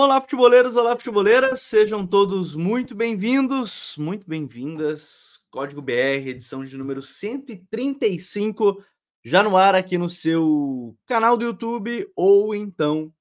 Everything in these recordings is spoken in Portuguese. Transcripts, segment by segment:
Olá, futeboleiros, olá, futeboleiras, sejam todos muito bem-vindos, muito bem-vindas. Código BR, edição de número 135, já no ar aqui no seu canal do YouTube ou então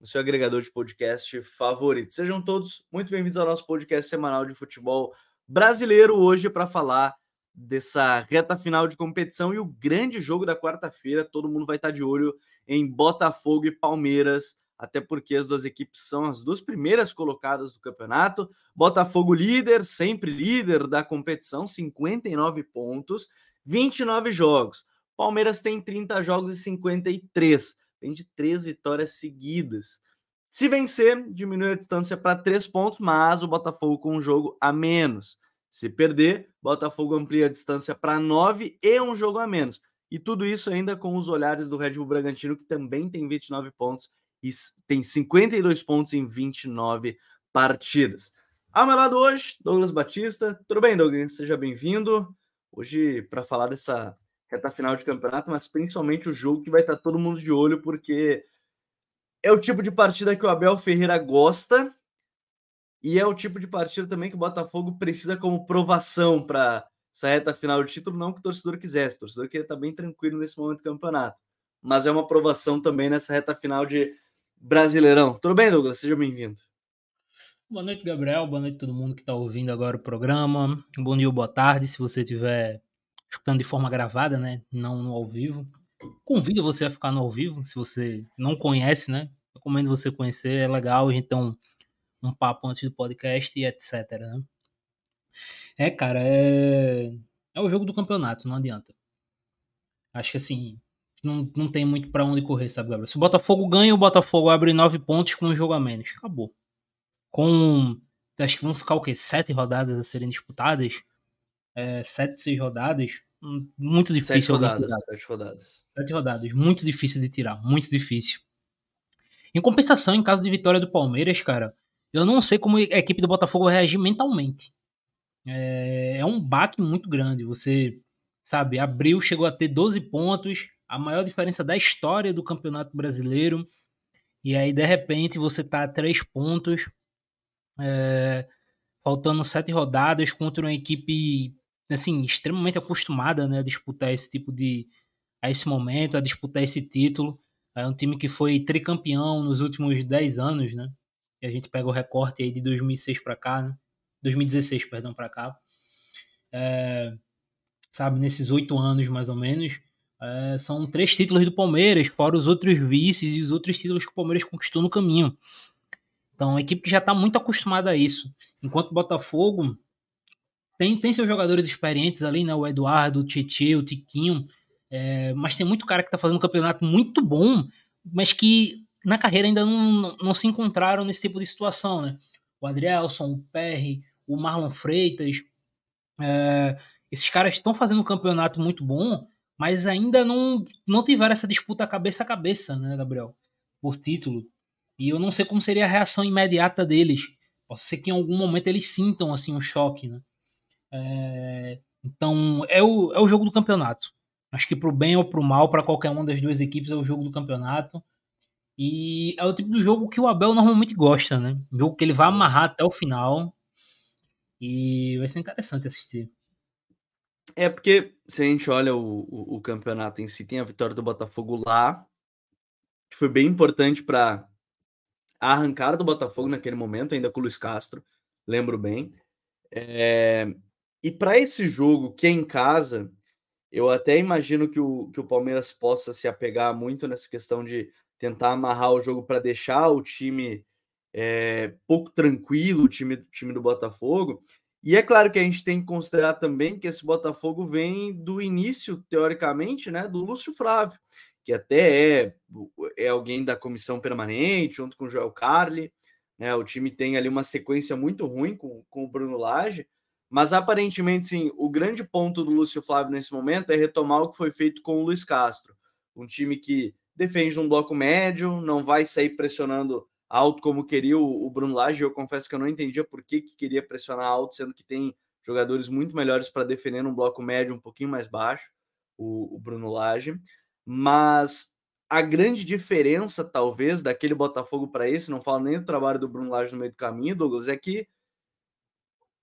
no seu agregador de podcast favorito. Sejam todos muito bem-vindos ao nosso podcast semanal de futebol brasileiro, hoje para falar dessa reta final de competição e o grande jogo da quarta-feira. Todo mundo vai estar de olho em Botafogo e Palmeiras até porque as duas equipes são as duas primeiras colocadas do campeonato. Botafogo líder, sempre líder da competição, 59 pontos, 29 jogos. Palmeiras tem 30 jogos e 53, vem de três vitórias seguidas. Se vencer, diminui a distância para três pontos, mas o Botafogo com um jogo a menos. Se perder, Botafogo amplia a distância para nove e um jogo a menos. E tudo isso ainda com os olhares do Red Bull Bragantino, que também tem 29 pontos e tem 52 pontos em 29 partidas. Ao meu lado hoje, Douglas Batista. Tudo bem, Douglas? Seja bem-vindo. Hoje, para falar dessa reta final de campeonato, mas principalmente o jogo que vai estar todo mundo de olho, porque é o tipo de partida que o Abel Ferreira gosta e é o tipo de partida também que o Botafogo precisa como provação para essa reta final de título, não que o torcedor quisesse. O torcedor queria estar bem tranquilo nesse momento do campeonato. Mas é uma aprovação também nessa reta final de Brasileirão. Tudo bem, Douglas? Seja bem-vindo. Boa noite, Gabriel. Boa noite a todo mundo que está ouvindo agora o programa. Bom dia ou boa tarde, se você estiver escutando de forma gravada, né? Não no ao vivo. Convido você a ficar no ao vivo, se você não conhece, né? Recomendo você conhecer, é legal. Um, um papo antes do podcast e etc, né? É, cara, é... é o jogo do campeonato, não adianta. Acho que assim, não, não tem muito para onde correr, sabe, Gabriel? Se o Botafogo ganha, o Botafogo abre nove pontos com um jogo a menos. Acabou. Com. Acho que vão ficar o quê? Sete rodadas a serem disputadas? É, sete, seis rodadas. Hum, muito difícil. Sete rodadas, sete rodadas. Sete rodadas. Muito difícil de tirar. Muito difícil. Em compensação, em caso de vitória do Palmeiras, cara, eu não sei como a equipe do Botafogo vai reagir mentalmente. É, é um baque muito grande. Você, sabe, abriu, chegou a ter 12 pontos, a maior diferença da história do Campeonato Brasileiro. E aí, de repente, você tá a três pontos, é, faltando sete rodadas contra uma equipe assim extremamente acostumada né, a disputar esse tipo de a esse momento, a disputar esse título. É um time que foi tricampeão nos últimos dez anos, né? E a gente pega o recorte aí de 2006 para cá, né? 2016, perdão, para cá. É, sabe, nesses oito anos mais ou menos. É, são três títulos do Palmeiras, fora os outros vices e os outros títulos que o Palmeiras conquistou no caminho. Então, a equipe que já está muito acostumada a isso. Enquanto o Botafogo tem, tem seus jogadores experientes ali, né? O Eduardo, o Tietchan, o Tiquinho. É, mas tem muito cara que está fazendo um campeonato muito bom, mas que na carreira ainda não, não se encontraram nesse tipo de situação, né? O Adrielson, o Perry, o Marlon Freitas. É, esses caras estão fazendo um campeonato muito bom, mas ainda não, não tiveram essa disputa cabeça a cabeça, né, Gabriel? Por título. E eu não sei como seria a reação imediata deles. Pode ser que em algum momento eles sintam assim um choque, né? É, então é o, é o jogo do campeonato. Acho que pro bem ou pro mal, para qualquer uma das duas equipes, é o jogo do campeonato. E é o tipo do jogo que o Abel normalmente gosta, né? Um jogo que ele vai amarrar até o final. E vai ser interessante assistir. É porque se a gente olha o, o, o, campeonato em si, tem a vitória do Botafogo lá, que foi bem importante para a arrancada do Botafogo naquele momento, ainda com o Luiz Castro, lembro bem. É, e para esse jogo, que é em casa, eu até imagino que o, que o Palmeiras possa se apegar muito nessa questão de tentar amarrar o jogo para deixar o time é, pouco tranquilo, o time, time do Botafogo. E é claro que a gente tem que considerar também que esse Botafogo vem do início, teoricamente, né, do Lúcio Flávio, que até é, é alguém da comissão permanente, junto com o Joel Carli. Né, o time tem ali uma sequência muito ruim com, com o Bruno Lage, mas aparentemente, sim, o grande ponto do Lúcio Flávio nesse momento é retomar o que foi feito com o Luiz Castro. Um time que defende um bloco médio, não vai sair pressionando alto como queria o, o Bruno Lage. Eu confesso que eu não entendia por que, que queria pressionar alto, sendo que tem jogadores muito melhores para defender num bloco médio um pouquinho mais baixo, o, o Bruno Lage. Mas a grande diferença, talvez, daquele Botafogo para esse, não falo nem do trabalho do Bruno Lage no meio do caminho, Douglas, é que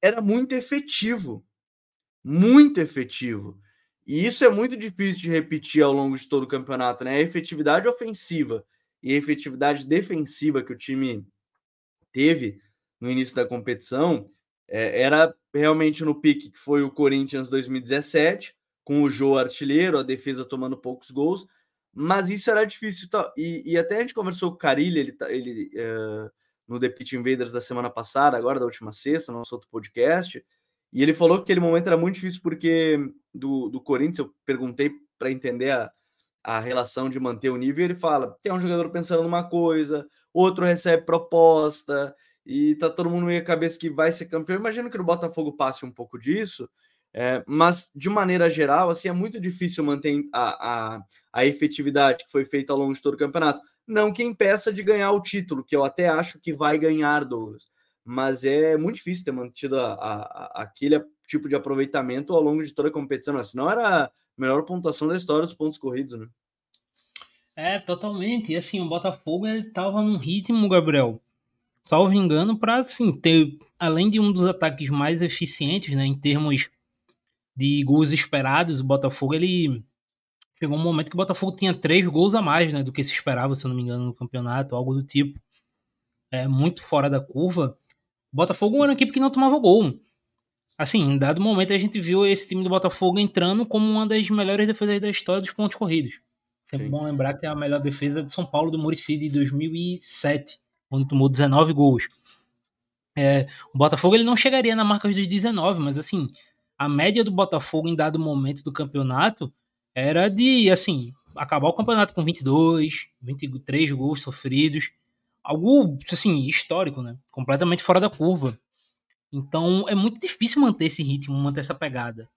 era muito efetivo. Muito efetivo. E isso é muito difícil de repetir ao longo de todo o campeonato, né? A efetividade ofensiva e efetividade defensiva que o time teve no início da competição é, era realmente no pique que foi o Corinthians 2017, com o Jô artilheiro, a defesa tomando poucos gols, mas isso era difícil. E, e até a gente conversou com o Carilli, ele, tá, ele uh, no The Pitch Invaders da semana passada, agora da última sexta, no nosso outro podcast, e ele falou que aquele momento era muito difícil porque do, do Corinthians, eu perguntei para entender a, a relação de manter o nível, ele fala: tem um jogador pensando numa coisa, outro recebe proposta, e tá todo mundo meio cabeça que vai ser campeão. Imagino que no Botafogo passe um pouco disso, é, mas de maneira geral, assim, é muito difícil manter a, a, a efetividade que foi feita ao longo de todo o campeonato. Não que impeça de ganhar o título, que eu até acho que vai ganhar, Douglas. Mas é muito difícil ter mantido a, a, aquele tipo de aproveitamento ao longo de toda a competição. Senão era a melhor pontuação da história dos pontos corridos, né? É, totalmente. E assim, o Botafogo ele tava num ritmo, Gabriel, salvo engano, para assim, ter, além de um dos ataques mais eficientes, né, em termos de gols esperados, o Botafogo ele chegou um momento que o Botafogo tinha três gols a mais, né, do que se esperava, se eu não me engano, no campeonato, algo do tipo. É muito fora da curva. O Botafogo era uma equipe que não tomava gol. Assim, em dado momento a gente viu esse time do Botafogo entrando como uma das melhores defesas da história dos pontos corridos. Sempre Sim. bom lembrar que é a melhor defesa de São Paulo do Murici de 2007 quando tomou 19 gols. É, o Botafogo ele não chegaria na marca dos 19, mas assim, a média do Botafogo em dado momento do campeonato era de, assim, acabar o campeonato com 22, 23 gols sofridos, algo, assim, histórico, né? Completamente fora da curva. Então, é muito difícil manter esse ritmo, manter essa pegada.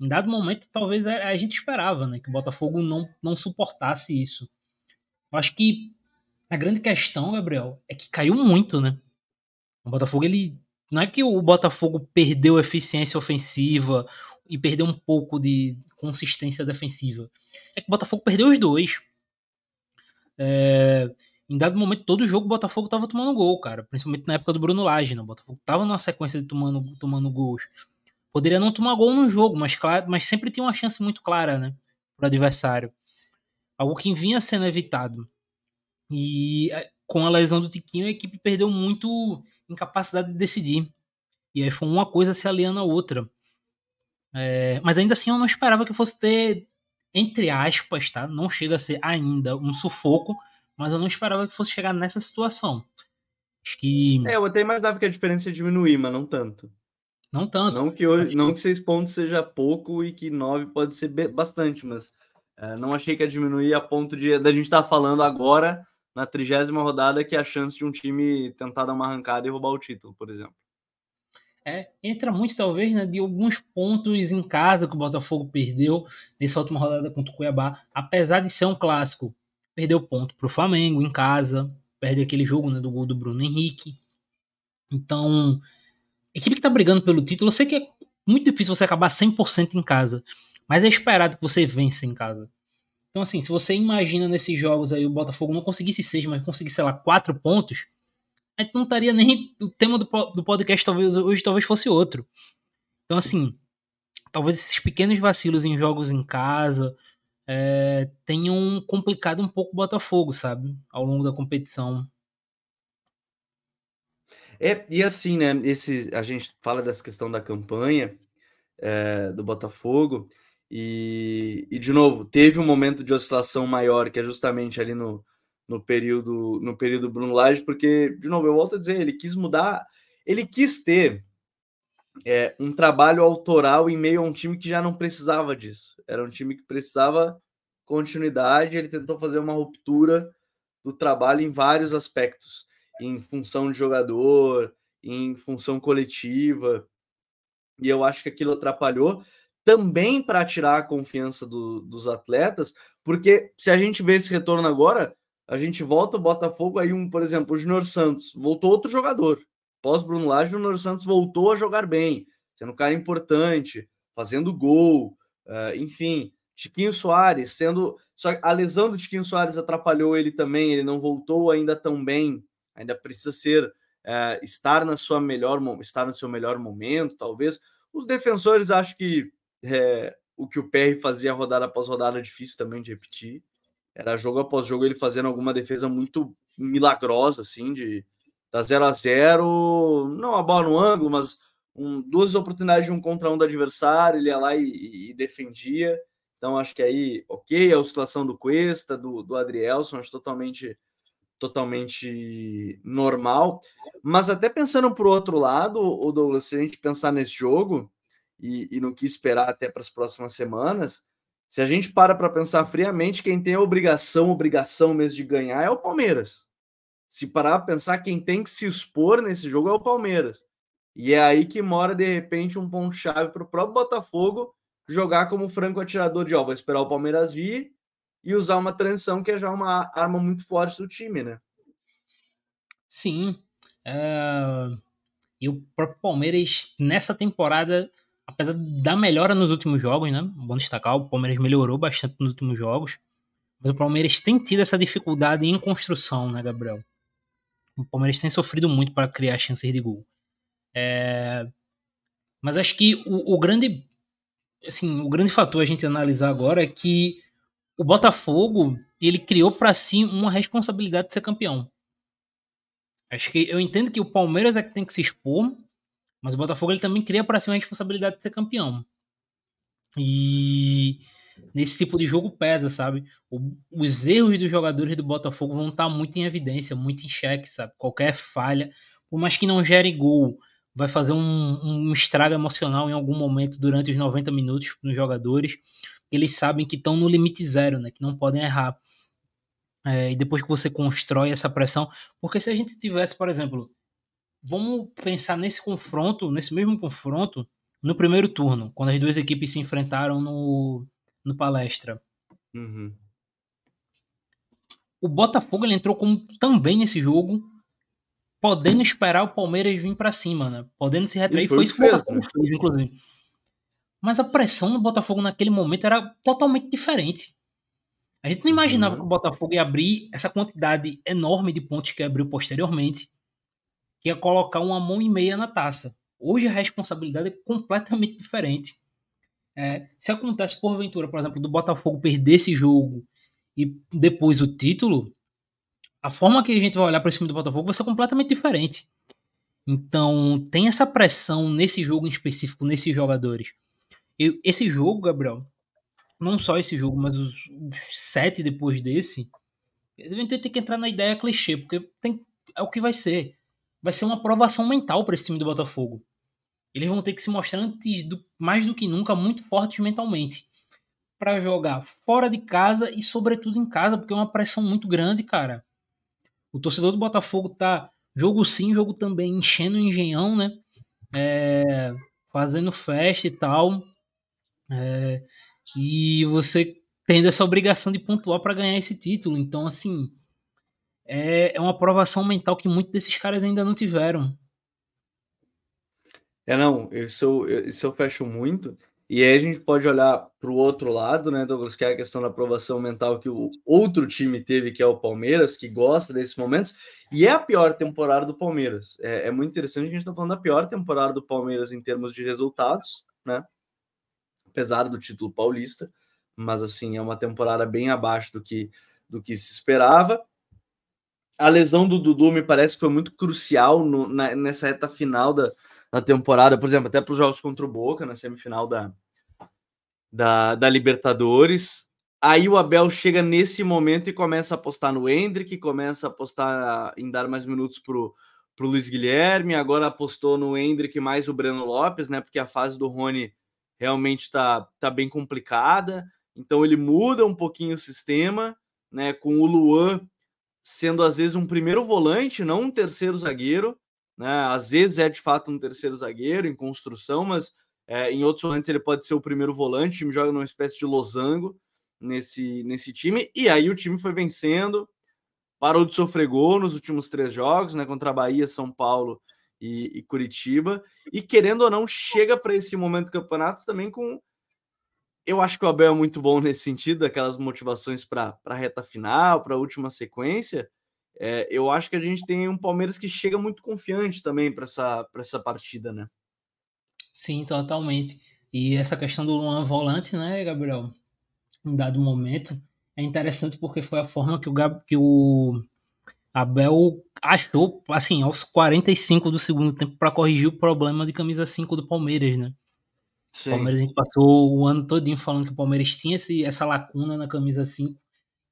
Em dado momento, talvez a gente esperava, né, que o Botafogo não, não suportasse isso. Eu acho que a grande questão, Gabriel, é que caiu muito, né? O Botafogo, ele. Não é que o Botafogo perdeu eficiência ofensiva e perdeu um pouco de consistência defensiva. É que o Botafogo perdeu os dois. É, em dado momento, todo jogo o Botafogo tava tomando gol, cara. Principalmente na época do Bruno Lage, né? O Botafogo tava numa sequência de tomando, tomando gols. Poderia não tomar gol no jogo, mas, claro, mas sempre tinha uma chance muito clara, né? Pro adversário. Algo que vinha sendo evitado. E eh, com a lesão do Tiquinho, a equipe perdeu muito incapacidade de decidir. E aí foi uma coisa se aliando à outra. É, mas ainda assim eu não esperava que fosse ter, entre aspas, tá? Não chega a ser ainda um sufoco, mas eu não esperava que fosse chegar nessa situação. Acho que. É, eu até imaginava que a diferença ia diminuir, mas não tanto. Não tanto. Não que, hoje, não que seis pontos seja pouco e que nove pode ser bastante, mas é, não achei que ia diminuir a ponto de da gente estar tá falando agora na trigésima rodada que é a chance de um time tentar dar uma arrancada e roubar o título, por exemplo. É, entra muito, talvez, né, de alguns pontos em casa que o Botafogo perdeu nessa última rodada contra o Cuiabá. Apesar de ser um clássico, perdeu ponto para o Flamengo em casa, perde aquele jogo né, do gol do Bruno Henrique. Então, equipe que está brigando pelo título, eu sei que é muito difícil você acabar 100% em casa, mas é esperado que você vença em casa. Então, assim, se você imagina nesses jogos aí o Botafogo não conseguisse seis, mas conseguisse, sei lá, quatro pontos, a gente não estaria nem. O tema do, do podcast talvez hoje talvez fosse outro. Então, assim, talvez esses pequenos vacilos em jogos em casa é, tenham complicado um pouco o Botafogo, sabe? Ao longo da competição. É, e assim, né? Esse, a gente fala dessa questão da campanha é, do Botafogo. E, e, de novo, teve um momento de oscilação maior, que é justamente ali no, no período no período Bruno Lage, porque, de novo, eu volto a dizer, ele quis mudar, ele quis ter é, um trabalho autoral em meio a um time que já não precisava disso. Era um time que precisava continuidade, ele tentou fazer uma ruptura do trabalho em vários aspectos, em função de jogador, em função coletiva, e eu acho que aquilo atrapalhou também para tirar a confiança do, dos atletas, porque se a gente vê esse retorno agora, a gente volta o Botafogo, aí um, por exemplo, o Junior Santos, voltou outro jogador. Pós Bruno Lage, o Junior Santos voltou a jogar bem, sendo um cara importante, fazendo gol, uh, enfim, Tiquinho Soares sendo. Só a lesão do Tiquinho Soares atrapalhou ele também, ele não voltou ainda tão bem, ainda precisa ser é, estar na sua melhor estar no seu melhor momento, talvez. Os defensores acho que é, o que o PR fazia rodada após rodada difícil também de repetir. Era jogo após jogo ele fazendo alguma defesa muito milagrosa, assim, de da 0 a 0 não a bola no ângulo, mas um, duas oportunidades de um contra um do adversário, ele ia lá e, e defendia. Então, acho que aí, ok, a oscilação do Cuesta, do, do Adrielson, acho totalmente, totalmente normal. Mas até pensando para o outro lado, o Douglas, se a gente pensar nesse jogo e, e no que esperar até para as próximas semanas, se a gente para para pensar friamente, quem tem a obrigação, obrigação mesmo de ganhar é o Palmeiras. Se parar para pensar, quem tem que se expor nesse jogo é o Palmeiras. E é aí que mora, de repente, um ponto-chave para o próprio Botafogo jogar como franco atirador de ó, vou esperar o Palmeiras vir e usar uma transição que é já uma arma muito forte do time, né? Sim. Uh, e o próprio Palmeiras, nessa temporada, apesar da melhora nos últimos jogos, né? Bom destacar, o Palmeiras melhorou bastante nos últimos jogos. Mas o Palmeiras tem tido essa dificuldade em construção, né, Gabriel? O Palmeiras tem sofrido muito para criar chances de gol. É... Mas acho que o, o grande assim, o grande fator a gente analisar agora é que o Botafogo, ele criou para si uma responsabilidade de ser campeão. Acho que eu entendo que o Palmeiras é que tem que se expor, mas o Botafogo ele também cria para si uma responsabilidade de ser campeão. E nesse tipo de jogo pesa, sabe? O, os erros dos jogadores do Botafogo vão estar muito em evidência, muito em xeque, sabe? Qualquer falha, por mais que não gere gol, vai fazer um, um estrago emocional em algum momento durante os 90 minutos nos jogadores. Eles sabem que estão no limite zero, né? Que não podem errar. É, e depois que você constrói essa pressão, porque se a gente tivesse, por exemplo, vamos pensar nesse confronto, nesse mesmo confronto, no primeiro turno, quando as duas equipes se enfrentaram no, no palestra. Uhum. O Botafogo ele entrou como também nesse jogo podendo esperar o Palmeiras vir para cima, né? Podendo se retrair. Foi, foi isso que o Botafogo né? fez, inclusive. Mas a pressão do Botafogo naquele momento era totalmente diferente. A gente não imaginava uhum. que o Botafogo ia abrir essa quantidade enorme de pontos que abriu posteriormente, que ia colocar uma mão e meia na taça. Hoje a responsabilidade é completamente diferente. É, se acontece porventura, por exemplo, do Botafogo perder esse jogo e depois o título, a forma que a gente vai olhar para cima do Botafogo vai ser completamente diferente. Então, tem essa pressão nesse jogo em específico, nesses jogadores. Eu, esse jogo, Gabriel, não só esse jogo, mas os, os sete depois desse, devem ter, que entrar na ideia clichê, porque tem, é o que vai ser. Vai ser uma aprovação mental para esse time do Botafogo. Eles vão ter que se mostrar antes do, mais do que nunca muito fortes mentalmente para jogar fora de casa e sobretudo em casa, porque é uma pressão muito grande, cara. O torcedor do Botafogo tá jogo sim, jogo também, enchendo o engenhão, né? É, fazendo festa e tal. É, e você tendo essa obrigação de pontuar para ganhar esse título. Então, assim, é, é uma aprovação mental que muitos desses caras ainda não tiveram. É, não, isso, isso eu fecho muito. E aí a gente pode olhar para o outro lado, né, Douglas, que é a questão da aprovação mental que o outro time teve, que é o Palmeiras, que gosta desses momentos, e é a pior temporada do Palmeiras. É, é muito interessante que a gente está falando da pior temporada do Palmeiras em termos de resultados, né? Apesar do título paulista, mas assim, é uma temporada bem abaixo do que, do que se esperava. A lesão do Dudu me parece que foi muito crucial no, na, nessa reta final da, na temporada, por exemplo, até para os jogos contra o Boca, na semifinal da, da, da Libertadores. Aí o Abel chega nesse momento e começa a apostar no Hendrick, começa a apostar em dar mais minutos para o Luiz Guilherme, agora apostou no Hendrick mais o Breno Lopes, né? Porque a fase do Rony realmente está tá bem complicada. Então ele muda um pouquinho o sistema, né? Com o Luan sendo às vezes um primeiro volante, não um terceiro zagueiro, né? Às vezes é de fato um terceiro zagueiro em construção, mas é, em outros momentos ele pode ser o primeiro volante. O time joga numa espécie de losango nesse, nesse time. E aí o time foi vencendo, parou de sofrer gol nos últimos três jogos, né? Contra Bahia, São Paulo e, e Curitiba. E querendo ou não, chega para esse momento do campeonato também com eu acho que o Abel é muito bom nesse sentido, aquelas motivações para a reta final, para a última sequência. É, eu acho que a gente tem um Palmeiras que chega muito confiante também para essa, essa partida, né? Sim, totalmente. E essa questão do Luan volante, né, Gabriel? Em dado momento, é interessante porque foi a forma que o, Gab, que o Abel achou, assim, aos 45 do segundo tempo para corrigir o problema de camisa 5 do Palmeiras, né? Sim. O Palmeiras a gente passou o ano todinho falando que o Palmeiras tinha esse, essa lacuna na camisa 5.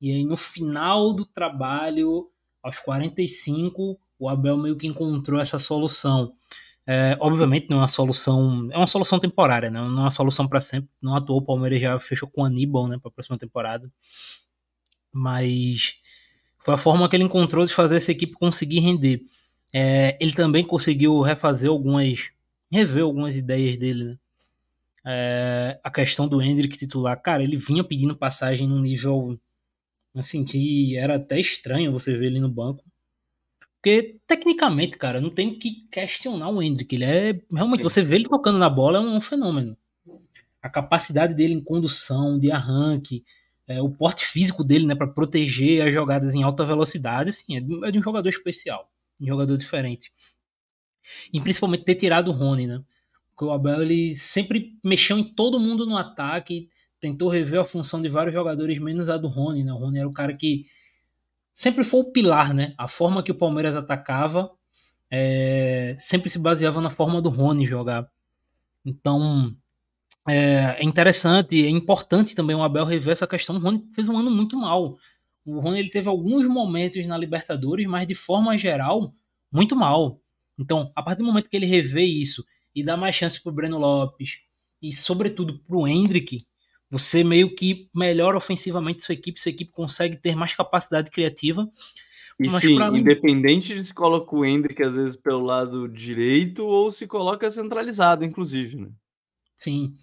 E aí no final do trabalho, aos 45, o Abel meio que encontrou essa solução. É, obviamente não é uma solução, é uma solução temporária, né? não é uma solução para sempre. Não atuou, o Palmeiras já fechou com o Aníbal, né, para a próxima temporada. Mas foi a forma que ele encontrou de fazer essa equipe conseguir render. É, ele também conseguiu refazer algumas, rever algumas ideias dele, né? É, a questão do Hendrick titular, cara, ele vinha pedindo passagem num nível assim que era até estranho você ver ele no banco. Porque tecnicamente, cara, não tem que questionar o Hendrick, ele é realmente você vê ele tocando na bola é um fenômeno. A capacidade dele em condução, de arranque, é, o porte físico dele, né, para proteger as jogadas em alta velocidade, assim, é de, é de um jogador especial, um jogador diferente. E principalmente ter tirado o Rony, né? o Abel ele sempre mexeu em todo mundo no ataque, tentou rever a função de vários jogadores, menos a do Rony. Né? O Rony era o cara que sempre foi o pilar, né? A forma que o Palmeiras atacava é, sempre se baseava na forma do Rony jogar. Então é, é, interessante, é importante também o Abel rever essa questão. O Rony fez um ano muito mal. O Rony ele teve alguns momentos na Libertadores, mas de forma geral, muito mal. Então, a partir do momento que ele revê isso e dá mais chance pro Breno Lopes e, sobretudo, pro Hendrick, você meio que melhora ofensivamente sua equipe, sua equipe consegue ter mais capacidade criativa. E sim, pra... independente de se coloca o Hendrick às vezes pelo lado direito ou se coloca centralizado, inclusive, né? Sim.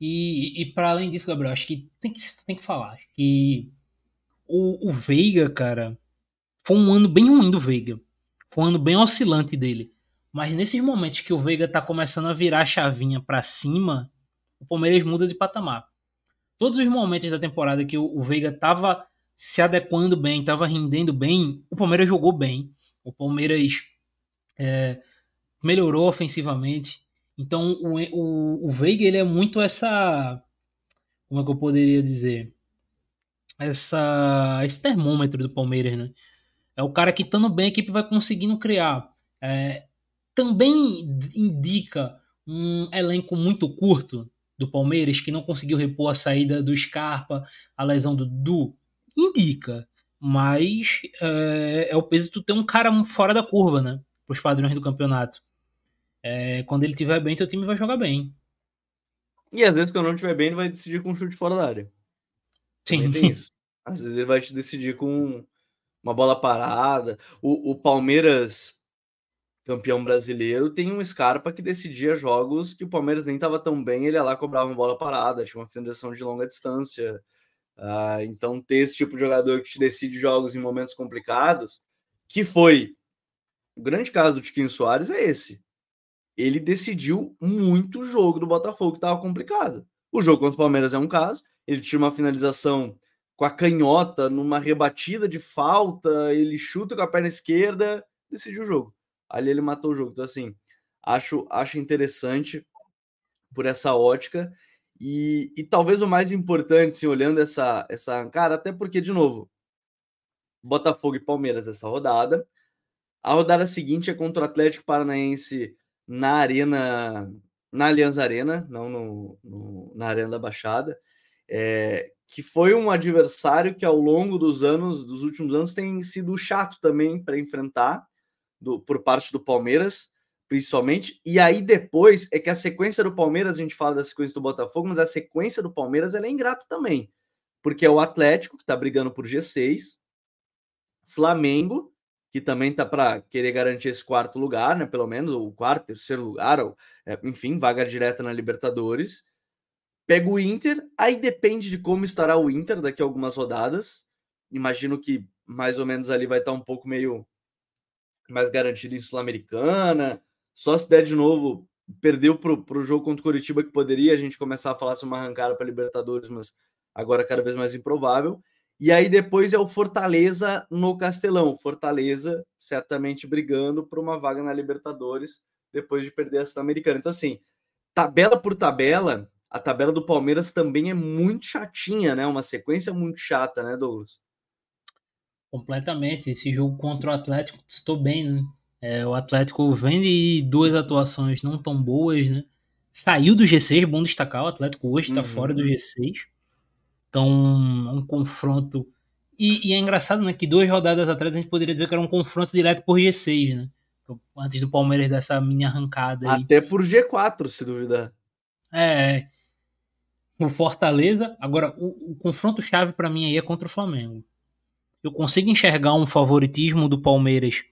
E, e para além disso, Gabriel, acho que tem que, tem que falar que o, o Veiga, cara, foi um ano bem ruim do Veiga. Foi um ano bem oscilante dele. Mas nesses momentos que o Veiga tá começando a virar a chavinha para cima, o Palmeiras muda de patamar. Todos os momentos da temporada que o Veiga tava se adequando bem, tava rendendo bem, o Palmeiras jogou bem. O Palmeiras é, melhorou ofensivamente. Então o, o, o Veiga ele é muito essa. Como é que eu poderia dizer? Essa, esse termômetro do Palmeiras, né? É o cara que estando bem, a equipe vai conseguindo criar. É, também indica um elenco muito curto do Palmeiras que não conseguiu repor a saída do Scarpa, a lesão do Du. Indica, mas é, é o peso de tu ter um cara fora da curva, né? Para os padrões do campeonato. É, quando ele estiver bem, teu time vai jogar bem. E às vezes, quando não estiver bem, ele vai decidir com um chute fora da área. Sim. Às vezes ele vai te decidir com uma bola parada. O, o Palmeiras campeão brasileiro, tem um Scarpa que decidia jogos que o Palmeiras nem estava tão bem, ele ia lá cobrava uma bola parada, tinha uma finalização de longa distância. Uh, então, ter esse tipo de jogador que te decide jogos em momentos complicados, que foi o grande caso do Tiquinho Soares, é esse. Ele decidiu muito o jogo do Botafogo, que estava complicado. O jogo contra o Palmeiras é um caso, ele tinha uma finalização com a canhota, numa rebatida de falta, ele chuta com a perna esquerda, decidiu o jogo ali ele matou o jogo. Então, assim, acho, acho interessante por essa ótica. E, e talvez o mais importante, assim, olhando essa, essa. Cara, até porque, de novo, Botafogo e Palmeiras essa rodada. A rodada seguinte é contra o Atlético Paranaense na Arena, na Allianz Arena, não no, no na Arena da Baixada, é, que foi um adversário que ao longo dos anos, dos últimos anos, tem sido chato também para enfrentar do, por parte do Palmeiras, principalmente. E aí depois é que a sequência do Palmeiras, a gente fala da sequência do Botafogo, mas a sequência do Palmeiras é ingrata também. Porque é o Atlético, que está brigando por G6, Flamengo, que também tá para querer garantir esse quarto lugar, né? Pelo menos, o quarto, terceiro lugar, ou, é, enfim, vaga direta na Libertadores. Pega o Inter, aí depende de como estará o Inter daqui a algumas rodadas. Imagino que mais ou menos ali vai estar um pouco meio mais garantido em Sul-Americana. Só se der de novo perdeu para o jogo contra o Curitiba, que poderia a gente começar a falar sobre uma arrancada para Libertadores, mas agora cada vez mais improvável. E aí depois é o Fortaleza no Castelão. Fortaleza certamente brigando por uma vaga na Libertadores depois de perder a Sul-Americana. Então, assim, tabela por tabela, a tabela do Palmeiras também é muito chatinha, né? Uma sequência muito chata, né, Douglas? Completamente. Esse jogo contra o Atlético estou bem, né? É, o Atlético vem de duas atuações não tão boas, né? Saiu do G6, bom destacar, o Atlético hoje está uhum. fora do G6. Então, um confronto. E, e, é engraçado, né? Que duas rodadas atrás a gente poderia dizer que era um confronto direto por G6, né? Antes do Palmeiras dessa mini arrancada. Aí. Até por G4, se duvidar. É. O Fortaleza. Agora, o, o confronto chave para mim aí é contra o Flamengo. Eu consigo enxergar um favoritismo do Palmeiras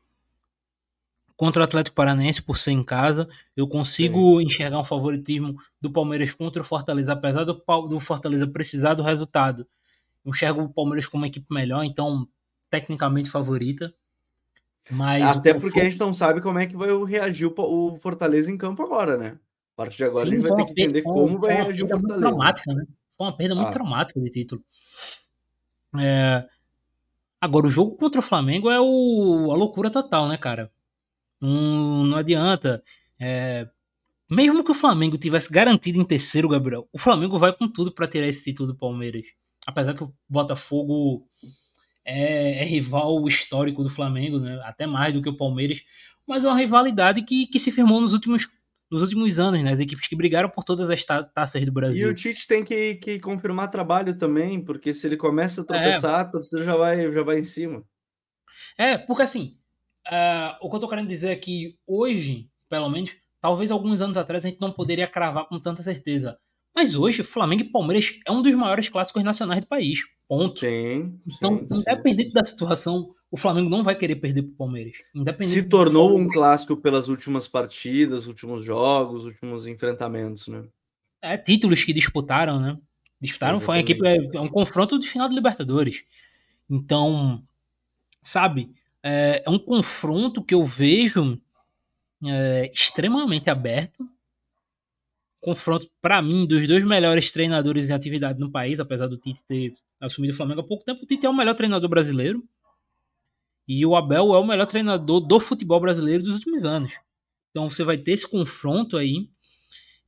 contra o Atlético Paranaense por ser em casa. Eu consigo Sim. enxergar um favoritismo do Palmeiras contra o Fortaleza, apesar do, do Fortaleza precisar do resultado. Eu enxergo o Palmeiras como uma equipe melhor, então tecnicamente favorita. Mas Até porque a gente não sabe como é que vai reagir o, Fortaleza em campo agora, né? A partir de agora Sim, a gente vai ter que entender como vai reagir o Fortaleza. Traumática, né? Foi uma perda muito ah. traumática de título. É... Agora, o jogo contra o Flamengo é o... a loucura total, né, cara? Não, não adianta. É, mesmo que o Flamengo tivesse garantido em terceiro, Gabriel, o Flamengo vai com tudo para tirar esse título do Palmeiras. Apesar que o Botafogo é, é, rival histórico do Flamengo, né? até mais do que o Palmeiras, mas é uma rivalidade que, que se firmou nos últimos, nos últimos anos, né? As equipes que brigaram por todas as taças do Brasil. E o Tite tem que, que confirmar trabalho também, porque se ele começa a tropeçar, é. você já vai, já vai em cima. É, porque assim, Uh, o que eu tô querendo dizer é que hoje, pelo menos, talvez alguns anos atrás a gente não poderia cravar com tanta certeza. Mas hoje, Flamengo e Palmeiras é um dos maiores clássicos nacionais do país. Ponto. Sim, então, sim, independente sim. da situação, o Flamengo não vai querer perder pro Palmeiras. Se tornou um clássico pelas últimas partidas, últimos jogos, últimos enfrentamentos, né? É, títulos que disputaram, né? Disputaram, foi uma equipe, é, é um confronto de final de Libertadores. Então, sabe, é, é um confronto que eu vejo é, extremamente aberto. Confronto, para mim, dos dois melhores treinadores em atividade no país, apesar do Tite ter assumido o Flamengo há pouco tempo. O Tite é o melhor treinador brasileiro. E o Abel é o melhor treinador do futebol brasileiro dos últimos anos. Então você vai ter esse confronto aí,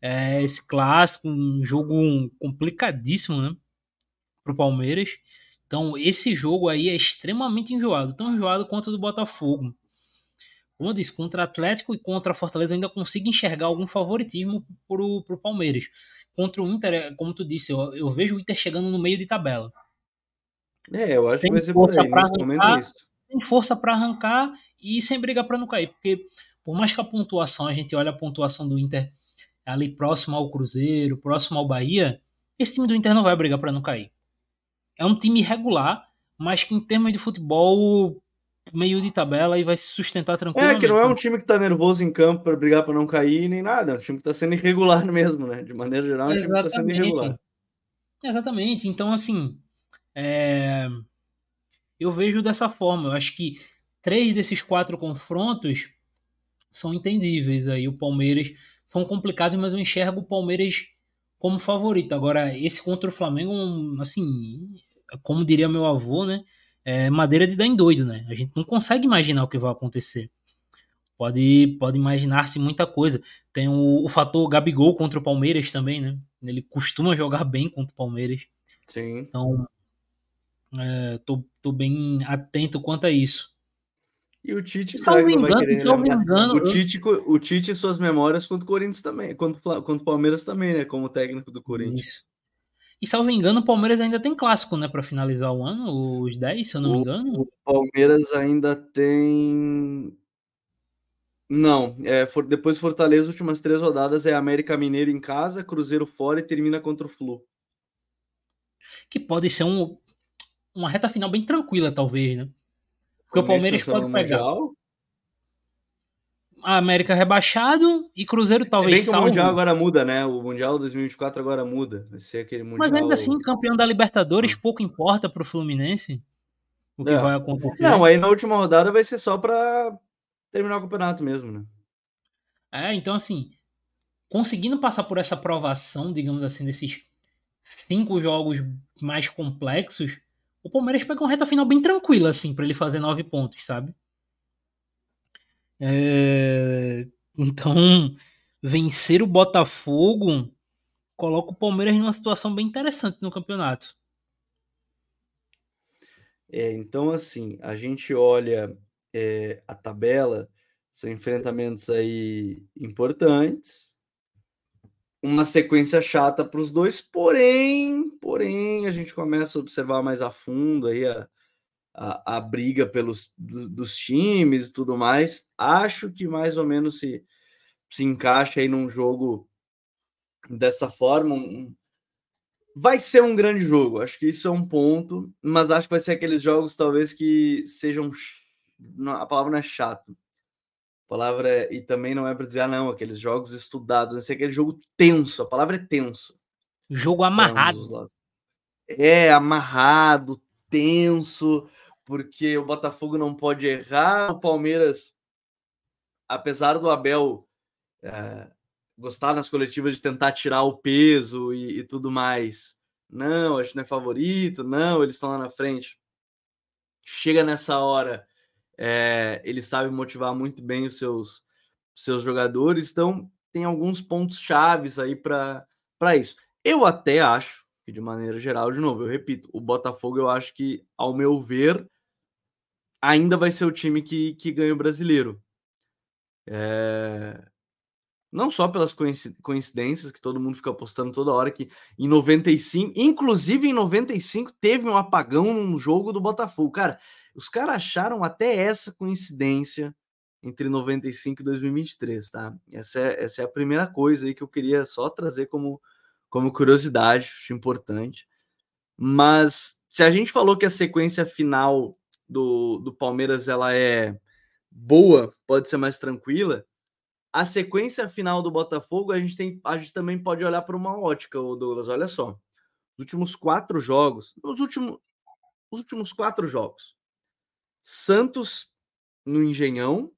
é, esse clássico, um jogo complicadíssimo, né? Pro Palmeiras. Então, esse jogo aí é extremamente enjoado, tão enjoado quanto o do Botafogo. Como eu disse, contra Atlético e contra Fortaleza eu ainda consigo enxergar algum favoritismo pro, pro Palmeiras. Contra o Inter, é, como tu disse, eu, eu vejo o Inter chegando no meio de tabela. É, eu acho tem que vai ser por aí, nesse momento é isso. Tem força para arrancar e sem brigar para não cair, porque por mais que a pontuação, a gente olha a pontuação do Inter ali próximo ao Cruzeiro, próximo ao Bahia, esse time do Inter não vai brigar para não cair é um time regular, mas que em termos de futebol meio de tabela e vai se sustentar tranquilo. É, que não é um time que tá nervoso em campo para brigar para não cair nem nada, é um time que tá sendo irregular mesmo, né? De maneira geral, é um Exatamente. time que tá sendo irregular. Exatamente. Então, assim, é... eu vejo dessa forma. Eu acho que três desses quatro confrontos são entendíveis. Aí o Palmeiras são complicados, mas eu enxergo o Palmeiras como favorito. Agora, esse contra o Flamengo, assim, como diria meu avô, né? É madeira de dar em doido, né? A gente não consegue imaginar o que vai acontecer. Pode, pode imaginar-se muita coisa. Tem o, o fator Gabigol contra o Palmeiras também, né? Ele costuma jogar bem contra o Palmeiras. Sim. Então, é, tô, tô bem atento quanto a isso. E o Tite, salvo engano, salvo engano, o Tite, o Tite suas memórias contra o Corinthians também, contra, contra o Palmeiras também, né? Como técnico do Corinthians. Isso. E salvo engano, o Palmeiras ainda tem clássico, né, para finalizar o ano, os 10, se eu não o, me engano. O Palmeiras ainda tem. Não, é, for, depois Fortaleza, últimas três rodadas é América Mineiro em casa, Cruzeiro fora e termina contra o Flu. Que pode ser um, uma reta final bem tranquila, talvez, né? Porque o Palmeiras pode pegar. Mundial, a América rebaixado e Cruzeiro talvez Se bem que salvo. o Mundial agora muda, né? O Mundial 2024 agora muda. Vai ser aquele mundial... Mas ainda assim, campeão da Libertadores, hum. pouco importa pro Fluminense o que é. vai acontecer. Não, aí na última rodada vai ser só para terminar o campeonato mesmo, né? É, então assim, conseguindo passar por essa aprovação, digamos assim, desses cinco jogos mais complexos, o Palmeiras pega uma reta final bem tranquila, assim, para ele fazer nove pontos, sabe? É... Então, vencer o Botafogo coloca o Palmeiras numa situação bem interessante no campeonato. É, então, assim, a gente olha é, a tabela, são enfrentamentos aí importantes, uma sequência chata para os dois, porém, porém, a gente começa a observar mais a fundo aí a, a, a briga pelos do, dos times e tudo mais. Acho que mais ou menos se, se encaixa aí num jogo dessa forma. Um, vai ser um grande jogo, acho que isso é um ponto, mas acho que vai ser aqueles jogos talvez que sejam. A palavra não é chato. Palavra é, e também não é para dizer, ah, não, aqueles jogos estudados, vai ser aquele jogo tenso. A palavra é tenso. Jogo amarrado. É, amarrado, tenso, porque o Botafogo não pode errar, o Palmeiras, apesar do Abel é, gostar nas coletivas de tentar tirar o peso e, e tudo mais, não, acho que não é favorito, não, eles estão lá na frente. Chega nessa hora, é, ele sabe motivar muito bem os seus, seus jogadores, então tem alguns pontos chaves aí para isso. Eu até acho que, de maneira geral, de novo, eu repito, o Botafogo, eu acho que, ao meu ver, ainda vai ser o time que, que ganha o brasileiro. É... Não só pelas coincidências que todo mundo fica apostando toda hora que em 95, inclusive em 95, teve um apagão no jogo do Botafogo. Cara, os caras acharam até essa coincidência entre 95 e 2023, tá? Essa é, essa é a primeira coisa aí que eu queria só trazer como, como curiosidade, importante. Mas se a gente falou que a sequência final do, do Palmeiras ela é boa, pode ser mais tranquila. A sequência final do Botafogo, a gente, tem, a gente também pode olhar para uma ótica, Douglas. Olha só. Os últimos quatro jogos, os últimos, os últimos quatro jogos. Santos no Engenhão.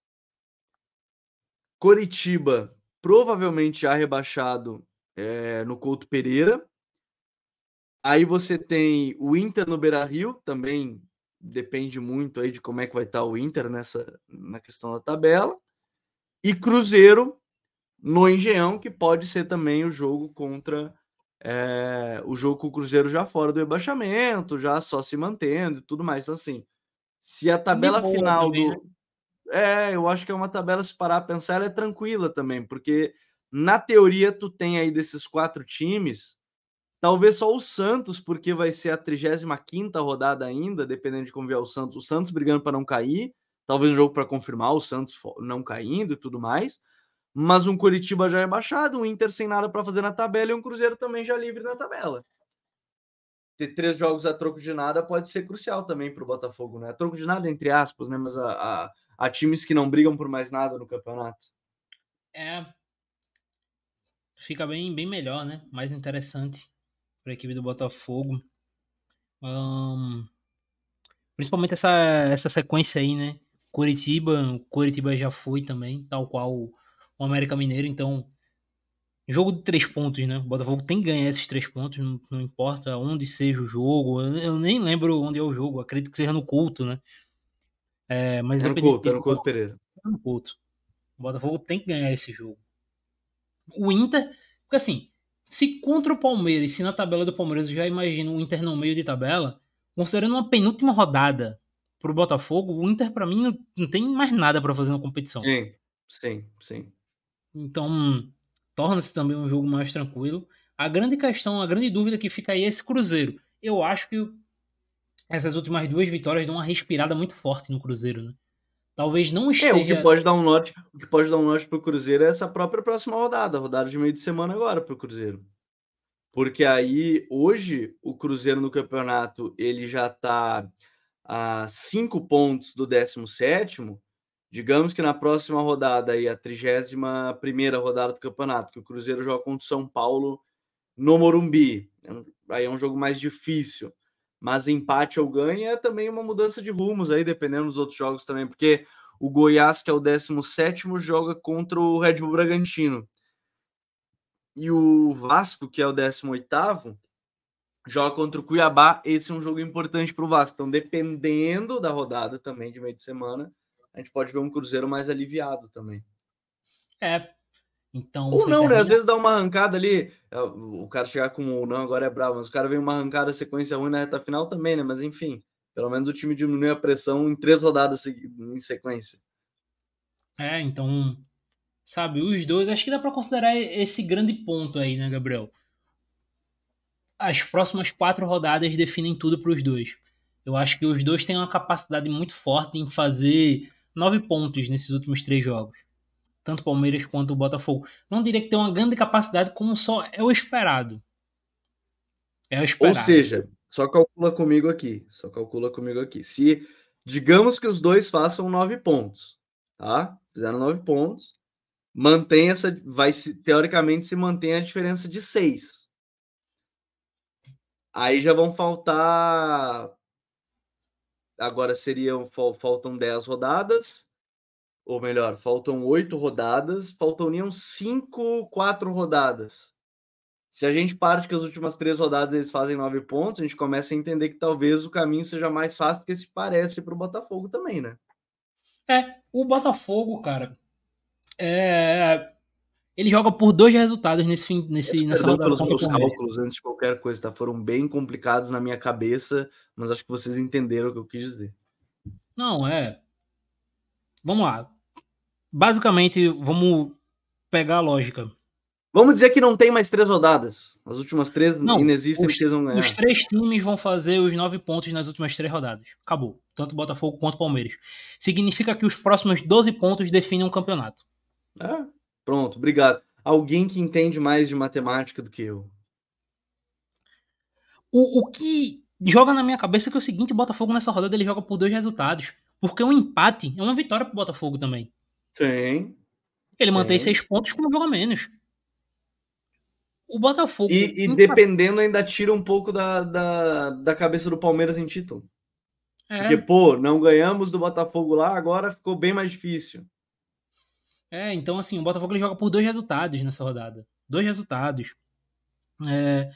Coritiba, provavelmente já rebaixado é, no Couto Pereira. Aí você tem o Inter no Beira Rio, também depende muito aí de como é que vai estar o Inter nessa na questão da tabela. E Cruzeiro no Engenhão, que pode ser também o jogo contra é, o jogo com o Cruzeiro já fora do rebaixamento, já só se mantendo e tudo mais. Então, assim, se a tabela final do. Né? É, eu acho que é uma tabela, se parar a pensar, ela é tranquila também, porque na teoria tu tem aí desses quatro times Talvez só o Santos, porque vai ser a 35 rodada ainda, dependendo de como vier o Santos. O Santos brigando para não cair. Talvez um jogo para confirmar o Santos não caindo e tudo mais. Mas um Curitiba já é baixado, um Inter sem nada para fazer na tabela e um Cruzeiro também já livre na tabela. Ter três jogos a troco de nada pode ser crucial também para o Botafogo, né? A troco de nada, entre aspas, né? Mas a, a, a times que não brigam por mais nada no campeonato. É. Fica bem, bem melhor, né? Mais interessante para a equipe do Botafogo. Um, principalmente essa, essa sequência aí, né? Curitiba, Curitiba já foi também, tal qual o América Mineiro, então jogo de três pontos, né? O Botafogo tem que ganhar esses três pontos, não, não importa onde seja o jogo. Eu, eu, nem lembro onde é o jogo, acredito que seja no culto, né? É, mas é no culto, é no culto Pereira. É no culto. O Botafogo tem que ganhar esse jogo. O Inter, porque assim, se contra o Palmeiras, se na tabela do Palmeiras eu já imagino o Inter no meio de tabela, considerando uma penúltima rodada para o Botafogo, o Inter para mim não, não, tem mais nada para fazer na competição. Sim, sim, sim. Então torna-se também um jogo mais tranquilo. A grande questão, a grande dúvida que fica aí é esse Cruzeiro. Eu acho que essas últimas duas vitórias dão uma respirada muito forte no Cruzeiro, né? Talvez não esteja. É, o que pode dar um norte, o que pode dar um norte para o Cruzeiro é essa própria próxima rodada, rodada de meio de semana agora para o Cruzeiro. Porque aí, hoje, o Cruzeiro no campeonato ele já está a cinco pontos do 17. Digamos que na próxima rodada, aí, a 31 primeira rodada do campeonato, que o Cruzeiro joga contra o São Paulo no Morumbi. É aí é um jogo mais difícil mas empate ou ganha é também uma mudança de rumos aí, dependendo dos outros jogos também, porque o Goiás, que é o 17, joga contra o Red Bull Bragantino. e o Vasco, que é o 18 joga contra o Cuiabá. Esse é um jogo importante para o Vasco. Então, dependendo da rodada também de meio de semana, a gente pode ver um Cruzeiro mais aliviado também. É. Então, ou não, né? Às vezes dá uma arrancada ali. É, o cara chegar com ou não agora é bravo, mas o cara vem uma arrancada, sequência ruim na reta final também, né? Mas enfim, pelo menos o time diminui a pressão em três rodadas em sequência. É, então Sabe, os dois, acho que dá para considerar esse grande ponto aí, né, Gabriel? As próximas quatro rodadas definem tudo para os dois. Eu acho que os dois têm uma capacidade muito forte em fazer nove pontos nesses últimos três jogos. Tanto o Palmeiras quanto o Botafogo. Não diria que tem uma grande capacidade, como só é o esperado. É o esperado. Ou seja, só calcula comigo aqui. Só calcula comigo aqui. Se digamos que os dois façam nove pontos, tá? Fizeram nove pontos mantém essa. Vai se, teoricamente se mantém a diferença de seis. Aí já vão faltar. Agora seriam. Faltam 10 rodadas. Ou melhor, faltam oito rodadas. Faltariam cinco, quatro rodadas. Se a gente parte que as últimas três rodadas eles fazem nove pontos, a gente começa a entender que talvez o caminho seja mais fácil do que se parece para o Botafogo também, né? É, o Botafogo, cara, é, ele joga por dois resultados nesse fim, nesse, nessa rodada. pelos meus cálculos antes de qualquer coisa, tá? Foram bem complicados na minha cabeça, mas acho que vocês entenderam o que eu quis dizer. Não, é. Vamos lá. Basicamente, vamos pegar a lógica. Vamos dizer que não tem mais três rodadas. As últimas três não, inexistem, os, vão ganhar. Os três times vão fazer os nove pontos nas últimas três rodadas. Acabou. Tanto Botafogo quanto Palmeiras. Significa que os próximos 12 pontos definem um campeonato. Ah, pronto, obrigado. Alguém que entende mais de matemática do que eu. O, o que joga na minha cabeça é que é o seguinte: o Botafogo nessa rodada ele joga por dois resultados. Porque um empate é uma vitória pro Botafogo também. Sim. Ele sim. mantém seis pontos com um jogo a menos. O Botafogo. E, e dependendo, ainda tira um pouco da, da, da cabeça do Palmeiras em título. É. Porque, pô, não ganhamos do Botafogo lá, agora ficou bem mais difícil. É, então assim, o Botafogo ele joga por dois resultados nessa rodada. Dois resultados. É,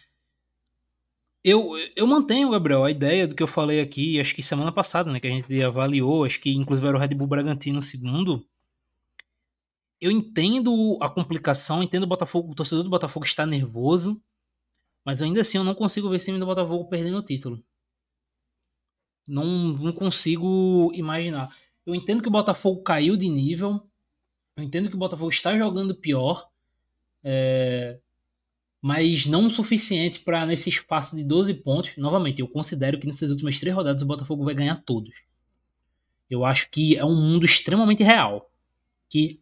eu, eu mantenho, Gabriel, a ideia do que eu falei aqui, acho que semana passada, né, que a gente avaliou, acho que inclusive era o Red Bull Bragantino segundo. Eu entendo a complicação, entendo o Botafogo, o torcedor do Botafogo está nervoso, mas ainda assim eu não consigo ver esse time do Botafogo perdendo o título. Não, não consigo imaginar. Eu entendo que o Botafogo caiu de nível, eu entendo que o Botafogo está jogando pior, é, mas não o suficiente para nesse espaço de 12 pontos. Novamente, eu considero que nessas últimas três rodadas o Botafogo vai ganhar todos. Eu acho que é um mundo extremamente real. Que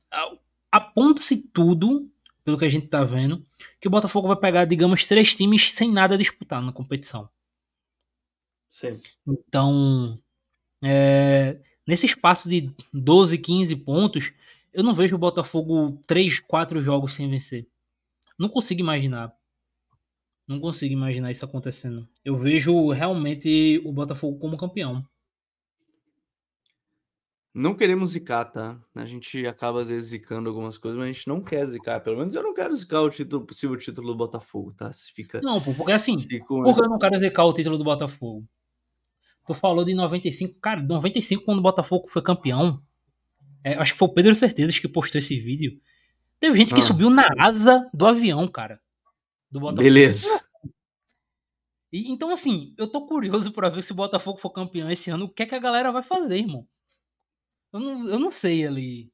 aponta-se tudo, pelo que a gente está vendo, que o Botafogo vai pegar, digamos, três times sem nada a disputar na competição. Sim. Então, é, nesse espaço de 12, 15 pontos, eu não vejo o Botafogo três, quatro jogos sem vencer. Não consigo imaginar. Não consigo imaginar isso acontecendo. Eu vejo realmente o Botafogo como campeão. Não queremos zicar, tá? A gente acaba às vezes zicando algumas coisas, mas a gente não quer zicar. Pelo menos eu não quero zicar o título, possível título do Botafogo, tá? Se fica. Não, porque assim, porque eu não quero zicar o título do Botafogo. Tu falou de 95, cara, 95 quando o Botafogo foi campeão. É, acho que foi o Pedro Certezas que postou esse vídeo. Teve gente que ah. subiu na asa do avião, cara. Do Botafogo. Beleza. E, então, assim, eu tô curioso para ver se o Botafogo for campeão esse ano, o que é que a galera vai fazer, irmão. Eu não, eu não sei ali.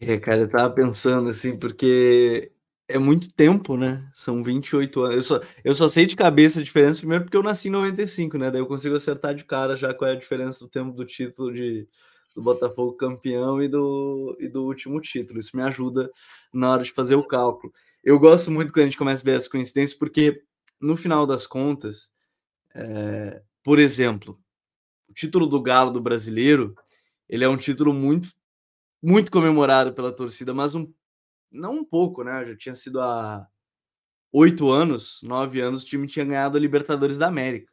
É, cara, eu tava pensando assim, porque é muito tempo, né? São 28 anos. Eu só, eu só sei de cabeça a diferença, primeiro porque eu nasci em 95, né? Daí eu consigo acertar de cara já qual é a diferença do tempo do título de, do Botafogo campeão e do, e do último título. Isso me ajuda na hora de fazer o cálculo. Eu gosto muito quando a gente começa a ver as coincidências, porque no final das contas, é, por exemplo, o título do Galo do brasileiro, ele é um título muito, muito comemorado pela torcida, mas um não um pouco, né? Já tinha sido há oito anos, nove anos, o time tinha ganhado a Libertadores da América.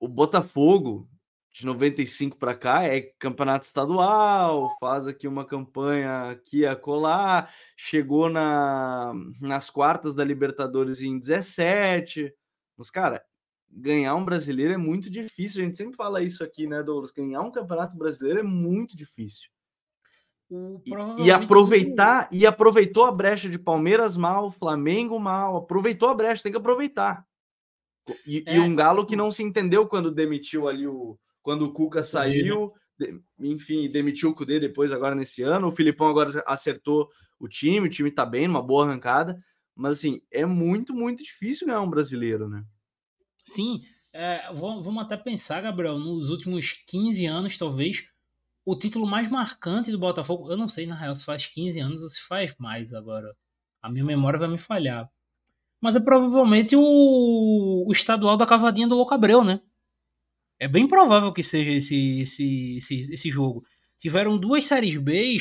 O Botafogo de 95 para cá é campeonato estadual, faz aqui uma campanha aqui a colar, chegou na, nas quartas da Libertadores em 17. Mas, cara, ganhar um brasileiro é muito difícil. A gente sempre fala isso aqui, né, Douglas? Ganhar um campeonato brasileiro é muito difícil. E, e, aproveitar e aproveitou a brecha de Palmeiras mal, Flamengo mal, aproveitou a brecha, tem que aproveitar. E, é, e um Galo que não se entendeu quando demitiu ali o, quando o Cuca saiu, de, enfim, demitiu o Cudê depois, agora nesse ano. O Filipão agora acertou o time, o time tá bem, numa boa arrancada. Mas, assim, é muito, muito difícil ganhar um brasileiro, né? Sim, é, vamos até pensar, Gabriel, nos últimos 15 anos, talvez, o título mais marcante do Botafogo, eu não sei, na real, se faz 15 anos ou se faz mais agora. A minha memória vai me falhar. Mas é provavelmente o, o estadual da cavadinha do Louco Abreu, né? É bem provável que seja esse, esse, esse, esse jogo. Tiveram duas séries B,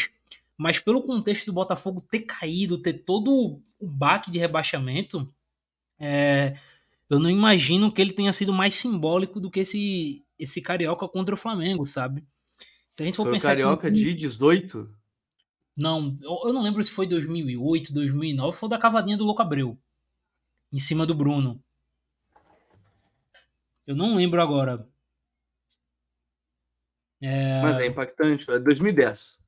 mas pelo contexto do Botafogo ter caído, ter todo o baque de rebaixamento, é, eu não imagino que ele tenha sido mais simbólico do que esse, esse Carioca contra o Flamengo, sabe? Se a gente for foi pensar o Carioca que... de 18? Não, eu, não lembro se foi 2008, 2009, foi da cavadinha do Louco Abreu, em cima do Bruno. Eu não lembro agora. É... Mas é impactante, é 2010.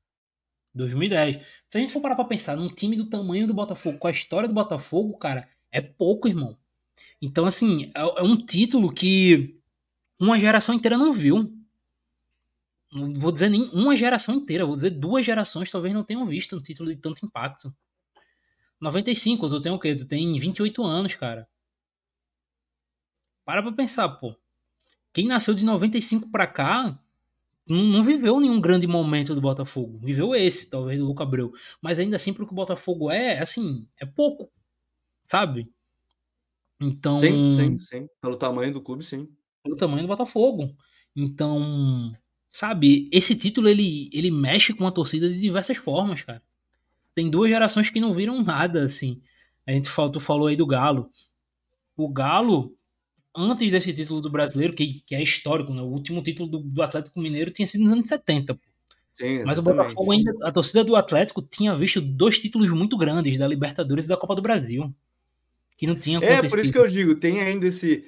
2010. Se a gente for parar pra pensar num time do tamanho do Botafogo, com a história do Botafogo, cara, é pouco, irmão. Então, assim, é, é um título que uma geração inteira não viu. Não vou dizer nem uma geração inteira, vou dizer duas gerações talvez não tenham visto um título de tanto impacto. 95, tu tem o quê? Tu tem 28 anos, cara. Para pra pensar, pô. Quem nasceu de 95 pra cá não, viveu nenhum grande momento do Botafogo. Viveu esse, talvez, do Luca Abreu. Mas ainda assim, porque o Botafogo é, assim, é pouco, sabe? Então. Sim, sim, sim. Pelo tamanho do clube, sim. Pelo tamanho do Botafogo. Então, sabe, esse título ele, ele mexe com a torcida de diversas formas, cara. Tem duas gerações que não viram nada, assim. A gente falou, falou aí do Galo. O Galo, antes desse título do brasileiro, que, que é histórico, né? O último título do, do Atlético Mineiro tinha sido nos anos 70. Sim, Mas o Botafogo ainda, a torcida do Atlético tinha visto dois títulos muito grandes, da Libertadores e da Copa do Brasil. Que não tinha acontecido. É, por isso que eu digo, tem ainda esse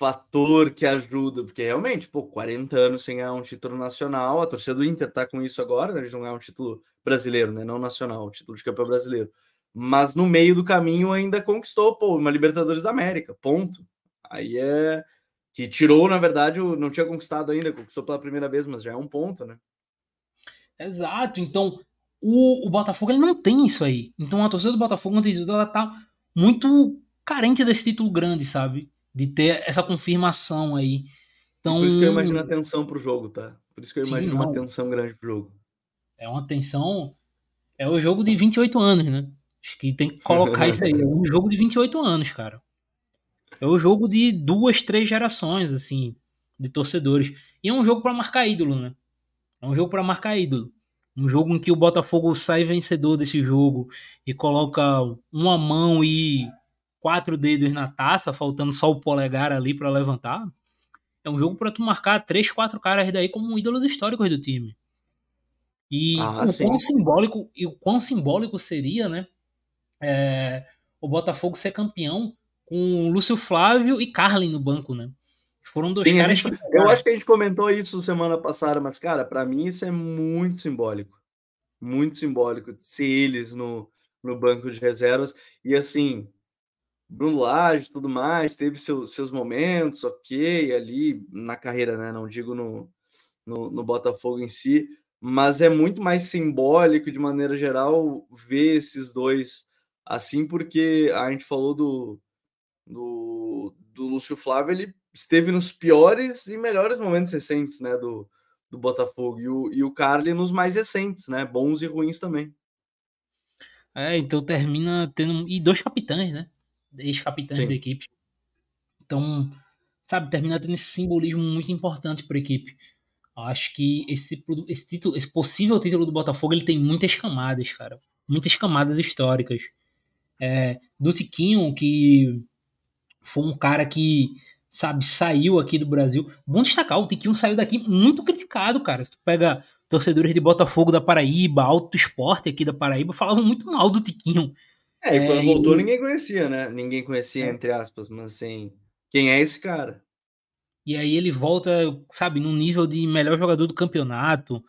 fator que ajuda, porque realmente, pô, 40 anos sem ganhar um título nacional, a torcida do Inter tá com isso agora, né? Eles não ganhar um título brasileiro, né? Não nacional, um título de campeão brasileiro. Mas no meio do caminho ainda conquistou, pô, uma Libertadores da América, ponto. Aí é que tirou, na verdade, não tinha conquistado ainda, conquistou pela primeira vez, mas já é um ponto, né? Exato. Então, o, o Botafogo ele não tem isso aí. Então, a torcida do Botafogo, ela tá muito carente desse título grande, sabe? De ter essa confirmação aí. Então, por isso que eu imagino a tensão pro jogo, tá? Por isso que eu sim, imagino não. uma tensão grande pro jogo. É uma tensão. É o jogo de 28 anos, né? Acho que tem que colocar isso aí. É um jogo de 28 anos, cara. É o jogo de duas, três gerações, assim, de torcedores. E é um jogo para marcar ídolo, né? É um jogo para marcar ídolo. Um jogo em que o Botafogo sai vencedor desse jogo e coloca uma mão e quatro dedos na taça, faltando só o polegar ali para levantar. É um jogo para tu marcar três, quatro caras daí como ídolos históricos do time. E ah, o quão simbólico e o quão simbólico seria, né? É, o Botafogo ser campeão com Lúcio Flávio e Carlin no banco, né? Foram dois Sim, caras gente, que... Eu acho que a gente comentou isso semana passada, mas, cara, para mim isso é muito simbólico. Muito simbólico de ser eles no, no banco de reservas. E assim, Bruno Lage tudo mais, teve seu, seus momentos, ok, ali na carreira, né? Não digo no, no, no Botafogo em si, mas é muito mais simbólico, de maneira geral, ver esses dois assim, porque a gente falou do, do, do Lúcio Flávio, ele esteve nos piores e melhores momentos recentes, né, do, do Botafogo, e o, e o Carly nos mais recentes, né, bons e ruins também. É, então termina tendo, e dois capitães, né, ex-capitães da equipe, então, sabe, termina tendo esse simbolismo muito importante para a equipe. Acho que esse, esse título, esse possível título do Botafogo, ele tem muitas camadas, cara, muias camadas históricas. É, do Tiquinho, que foi um cara que sabe, saiu aqui do Brasil. Bom destacar, o Tiquinho saiu daqui muito criticado, cara. Se tu pega torcedores de Botafogo da Paraíba, Alto Esporte aqui da Paraíba, falavam muito mal do Tiquinho. É, e quando é, voltou e... ninguém conhecia, né? Ninguém conhecia, é. entre aspas, mas assim, quem é esse cara? E aí ele volta, sabe, num nível de melhor jogador do campeonato.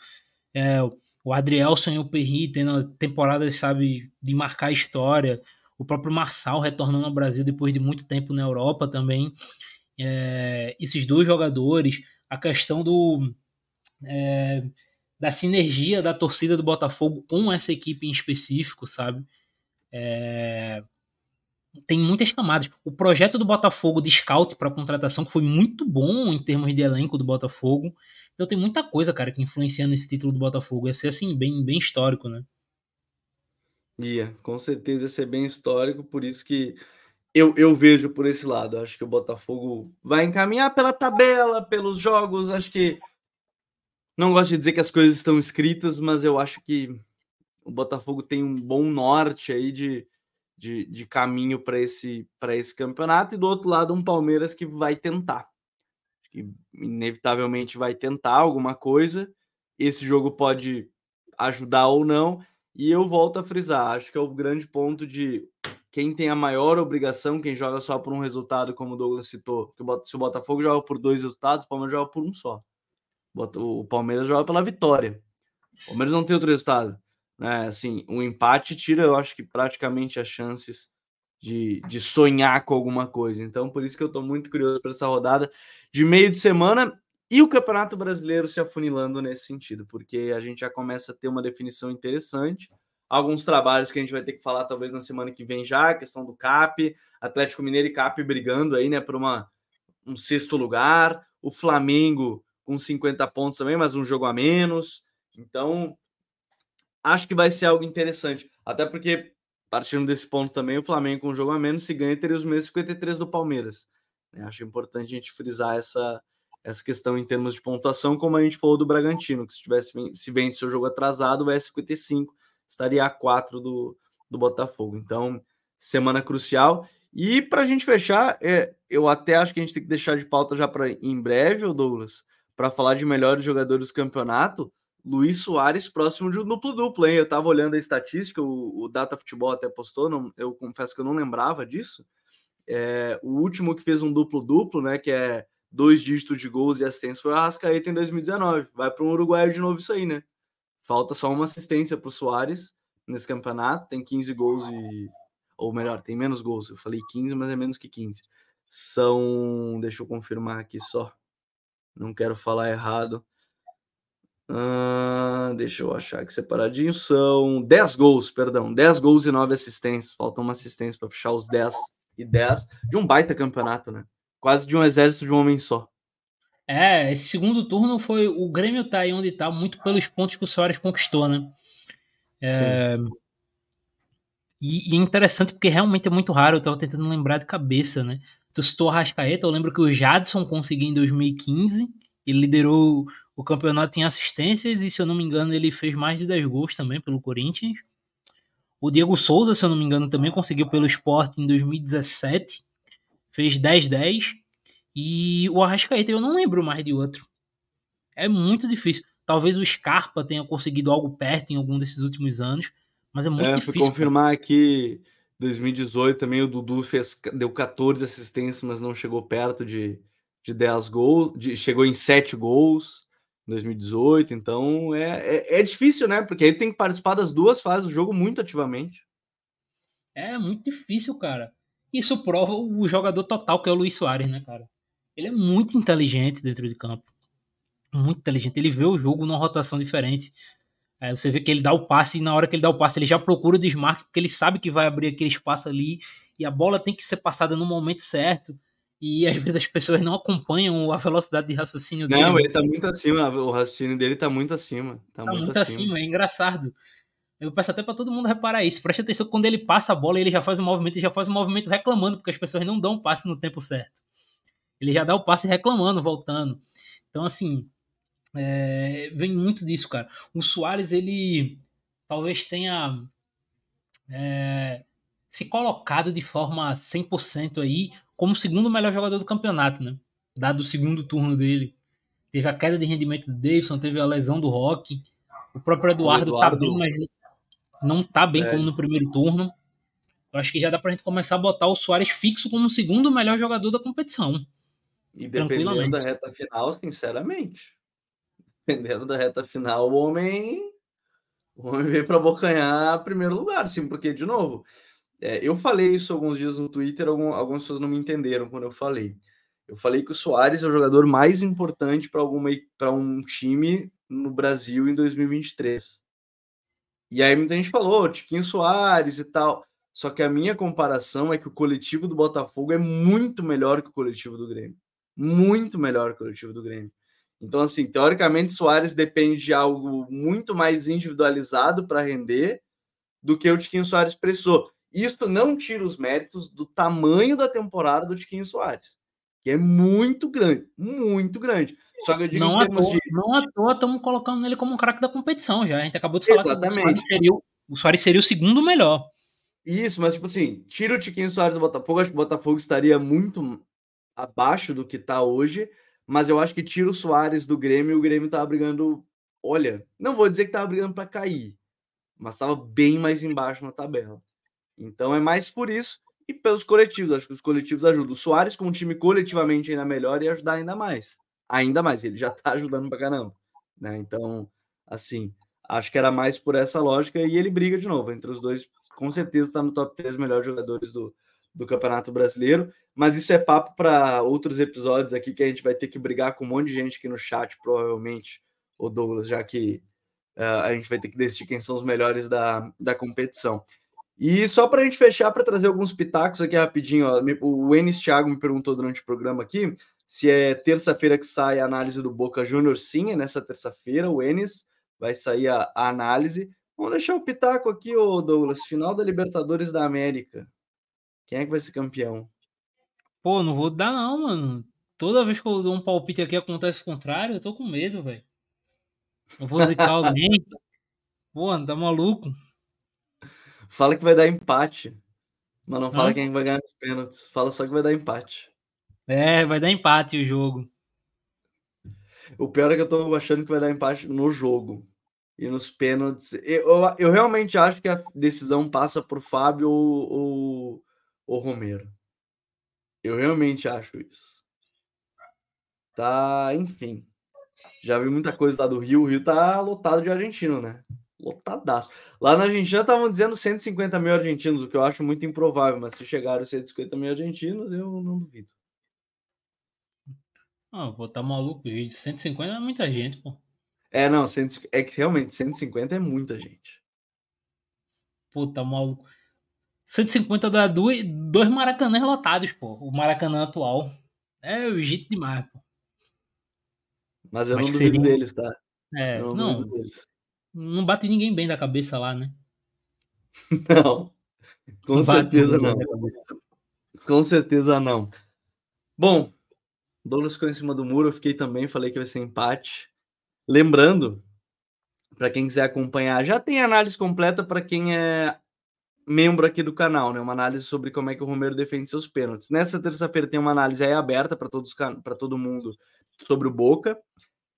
É, o Adrielson e o Perry tendo temporadas, sabe, de marcar história. O próprio Marçal retornando ao Brasil depois de muito tempo na Europa também. É, esses dois jogadores, a questão do é, da sinergia da torcida do Botafogo com essa equipe em específico, sabe? É, tem muitas camadas. O projeto do Botafogo de scout para contratação que foi muito bom em termos de elenco do Botafogo. Então tem muita coisa, cara, que influencia nesse título do Botafogo. Ia ser assim bem, bem histórico, né? Ia, com certeza ia ser bem histórico, por isso que eu, eu vejo por esse lado. Acho que o Botafogo vai encaminhar pela tabela, pelos jogos. Acho que não gosto de dizer que as coisas estão escritas, mas eu acho que o Botafogo tem um bom norte aí de de, de caminho para esse, esse campeonato, e do outro lado, um Palmeiras que vai tentar, que inevitavelmente vai tentar alguma coisa. Esse jogo pode ajudar ou não, e eu volto a frisar: acho que é o grande ponto de quem tem a maior obrigação, quem joga só por um resultado, como o Douglas citou, que se o Botafogo joga por dois resultados, o Palmeiras joga por um só. O Palmeiras joga pela vitória. O Palmeiras não tem outro resultado. Né? Assim, um empate tira, eu acho que praticamente as chances de, de sonhar com alguma coisa. Então, por isso que eu estou muito curioso para essa rodada de meio de semana e o Campeonato Brasileiro se afunilando nesse sentido, porque a gente já começa a ter uma definição interessante. Alguns trabalhos que a gente vai ter que falar talvez na semana que vem já, a questão do CAP, Atlético Mineiro e CAP brigando aí, né, por uma, um sexto lugar, o Flamengo com 50 pontos também, mas um jogo a menos. Então, acho que vai ser algo interessante. Até porque, partindo desse ponto também, o Flamengo com um jogo a menos, se ganha, teria os mesmos 53 do Palmeiras. Né? Acho importante a gente frisar essa, essa questão em termos de pontuação, como a gente falou do Bragantino, que se tivesse se vence o jogo atrasado, vai 55, estaria a 4 do, do Botafogo. Então, semana crucial. E para a gente fechar, é, eu até acho que a gente tem que deixar de pauta já para em breve, Douglas, para falar de melhores jogadores do campeonato. Luiz Soares próximo de um duplo-duplo, hein? Eu tava olhando a estatística, o, o, Data Futebol até postou, não, eu confesso que eu não lembrava disso. É, o último que fez um duplo-duplo, né? Que é dois dígitos de gols e assistência foi o Arrascaeta em 2019. Vai para um Uruguaio de novo isso aí, né? Falta só uma assistência para o Soares nesse campeonato, tem 15 gols e. Ou melhor, tem menos gols. Eu falei 15, mas é menos que 15. São. Deixa eu confirmar aqui só. Não quero falar errado. Uh, deixa eu achar aqui separadinho. São 10 gols, perdão. 10 gols e 9 assistências. Falta uma assistência para fechar os 10 e 10 de um baita campeonato, né? Quase de um exército de um homem só. É, esse segundo turno foi. O Grêmio tá aí onde tá, muito pelos pontos que o Soares conquistou, né? É, e, e, é interessante porque realmente é muito raro. Eu tava tentando lembrar de cabeça, né? Tu citou a Rascaeta, eu lembro que o Jadson conseguiu em 2015 ele liderou o campeonato em assistências e, se eu não me engano, ele fez mais de 10 gols também pelo Corinthians. O Diego Souza, se eu não me engano, também conseguiu pelo Sport em 2017. Fez 10-10. E o Arrascaeta, eu não lembro mais de outro. É muito difícil. Talvez o Scarpa tenha conseguido algo perto em algum desses últimos anos, mas é muito é, difícil. confirmar que 2018 também o Dudu fez, deu 14 assistências, mas não chegou perto de, de 10 gols, de, chegou em 7 gols em 2018, então é, é, é, difícil, né? Porque ele tem que participar das duas fases do jogo muito ativamente. É muito difícil, cara. Isso prova o jogador total que é o Luiz Soares, né, cara? Ele é muito inteligente dentro de campo. Muito inteligente. Ele vê o jogo numa rotação diferente. É, você vê que ele dá o passe e na hora que ele dá o passe ele já procura o desmarque porque ele sabe que vai abrir aquele espaço ali e a bola tem que ser passada no momento certo e às vezes as pessoas não acompanham a velocidade de raciocínio dele. Não, ele tá muito acima, o raciocínio dele tá muito acima. Tá, tá muito, muito acima. acima. é engraçado. Eu peço até para todo mundo reparar isso. Preste atenção quando ele passa a bola, ele já faz o movimento, ele já faz um movimento reclamando, porque as pessoas não dão o passe no tempo certo. Ele já dá o passe reclamando, voltando. Então, assim, é, vem muito disso, cara. O Soares, ele talvez tenha é, se colocado de forma 100% aí como o segundo melhor jogador do campeonato, né? Dado o segundo turno dele. Teve a queda de rendimento do Davidson, teve a lesão do Rock. O próprio Eduardo, o Eduardo... tá bem, mas não tá bem é. como no primeiro turno. Eu acho que já dá pra gente começar a botar o Soares fixo como o segundo melhor jogador da competição. E dependendo da reta final, sinceramente. Dependendo da reta final, o homem. O homem veio para abocanhar primeiro lugar, sim, porque, de novo, é, eu falei isso alguns dias no Twitter, algum, algumas pessoas não me entenderam quando eu falei. Eu falei que o Soares é o jogador mais importante para um time no Brasil em 2023. E aí muita gente falou, Tiquinho Soares e tal. Só que a minha comparação é que o coletivo do Botafogo é muito melhor que o coletivo do Grêmio. Muito melhor que o coletivo do Grêmio. Então, assim, teoricamente, Soares depende de algo muito mais individualizado para render do que o Tiquinho Soares precisou. Isso não tira os méritos do tamanho da temporada do Tiquinho Soares, que é muito grande, muito grande. Só que eu digo não, à toa, de... não à toa estamos colocando ele como um craque da competição já. A gente acabou de falar Exatamente. que o Soares, seria, o Soares seria o segundo melhor. Isso, mas tipo assim, tira o Tiquinho Soares do Botafogo, acho que o Botafogo estaria muito abaixo do que está hoje, mas eu acho que tira o Soares do Grêmio e o Grêmio estava brigando, olha, não vou dizer que estava brigando para cair, mas estava bem mais embaixo na tabela. Então é mais por isso e pelos coletivos, acho que os coletivos ajudam. O Soares com um time coletivamente ainda melhor e ajudar ainda mais. Ainda mais, ele já está ajudando para caramba, né? Então, assim, acho que era mais por essa lógica e ele briga de novo entre os dois com certeza está no top 3 melhores jogadores do, do Campeonato Brasileiro. Mas isso é papo para outros episódios aqui que a gente vai ter que brigar com um monte de gente aqui no chat, provavelmente, o Douglas, já que uh, a gente vai ter que decidir quem são os melhores da, da competição. E só para a gente fechar, para trazer alguns pitacos aqui rapidinho, ó, o Enes Thiago me perguntou durante o programa aqui se é terça-feira que sai a análise do Boca Júnior. Sim, é nessa terça-feira, o Enes vai sair a, a análise. Vamos deixar o pitaco aqui, ô Douglas. Final da Libertadores da América. Quem é que vai ser campeão? Pô, não vou dar não, mano. Toda vez que eu dou um palpite aqui acontece o contrário, eu tô com medo, velho. Eu vou zicar alguém. Pô, tá maluco? Fala que vai dar empate. Mas não fala Hã? quem vai ganhar os pênaltis. Fala só que vai dar empate. É, vai dar empate o jogo. O pior é que eu tô achando que vai dar empate no jogo. E nos pênaltis. Eu, eu realmente acho que a decisão passa por Fábio ou, ou, ou Romero. Eu realmente acho isso. Tá, enfim. Já vi muita coisa lá do Rio. O Rio tá lotado de argentino, né? Lotadaço. Lá na Argentina estavam dizendo 150 mil argentinos, o que eu acho muito improvável, mas se chegaram 150 mil argentinos, eu não duvido. Ah, vou tá maluco. 150 é muita gente, pô. É, não, é que realmente 150 é muita gente. Puta, maluco. 150 dá dois, dois maracanãs lotados, pô. O Maracanã atual. É o jeito demais, pô. Mas eu Acho não duvido seria... deles, tá? É, não. Não, não bate ninguém bem da cabeça lá, né? Não. Com não certeza não. Com certeza não. Bom, Douglas ficou em cima do muro, eu fiquei também, falei que vai ser empate. Lembrando, para quem quiser acompanhar, já tem análise completa para quem é membro aqui do canal, né? Uma análise sobre como é que o Romero defende seus pênaltis. Nessa terça-feira tem uma análise aí aberta para todos para todo mundo sobre o Boca.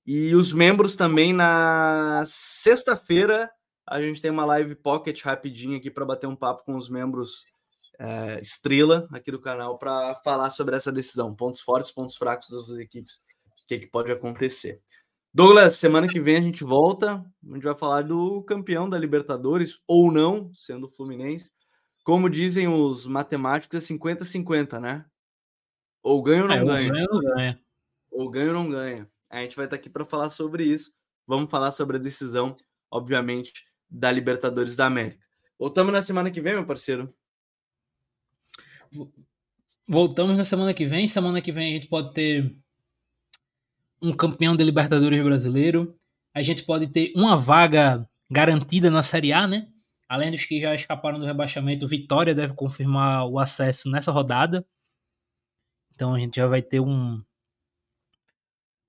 E os membros também na sexta-feira a gente tem uma live pocket rapidinho aqui para bater um papo com os membros é, estrela aqui do canal para falar sobre essa decisão, pontos fortes, pontos fracos das duas equipes, o que, que pode acontecer. Douglas, semana que vem a gente volta. A gente vai falar do campeão da Libertadores, ou não, sendo o Fluminense. Como dizem os matemáticos, é 50-50, né? Ou ganha ou não é, ganha. Ou ganha ou não ganha. A gente vai estar aqui para falar sobre isso. Vamos falar sobre a decisão, obviamente, da Libertadores da América. Voltamos na semana que vem, meu parceiro. Voltamos na semana que vem. Semana que vem a gente pode ter um campeão de Libertadores brasileiro. A gente pode ter uma vaga garantida na Série A, né? Além dos que já escaparam do rebaixamento, Vitória deve confirmar o acesso nessa rodada. Então a gente já vai ter um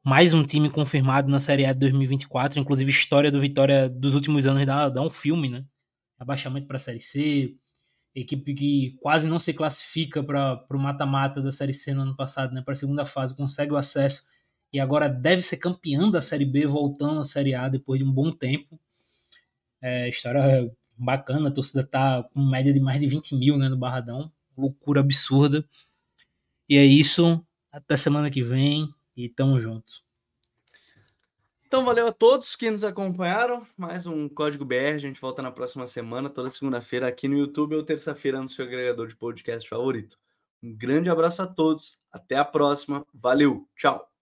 mais um time confirmado na Série A de 2024. Inclusive, história do Vitória dos últimos anos dá, dá um filme, né? Abaixamento para a Série C, equipe que quase não se classifica para o mata-mata da Série C no ano passado, né, para a segunda fase, consegue o acesso e agora deve ser campeão da Série B, voltando à Série A depois de um bom tempo. É, história bacana, a torcida tá com média de mais de 20 mil né, no Barradão, loucura absurda. E é isso, até semana que vem e tamo junto. Então, valeu a todos que nos acompanharam. Mais um Código BR. A gente volta na próxima semana, toda segunda-feira, aqui no YouTube ou terça-feira no seu agregador de podcast favorito. Um grande abraço a todos. Até a próxima. Valeu. Tchau.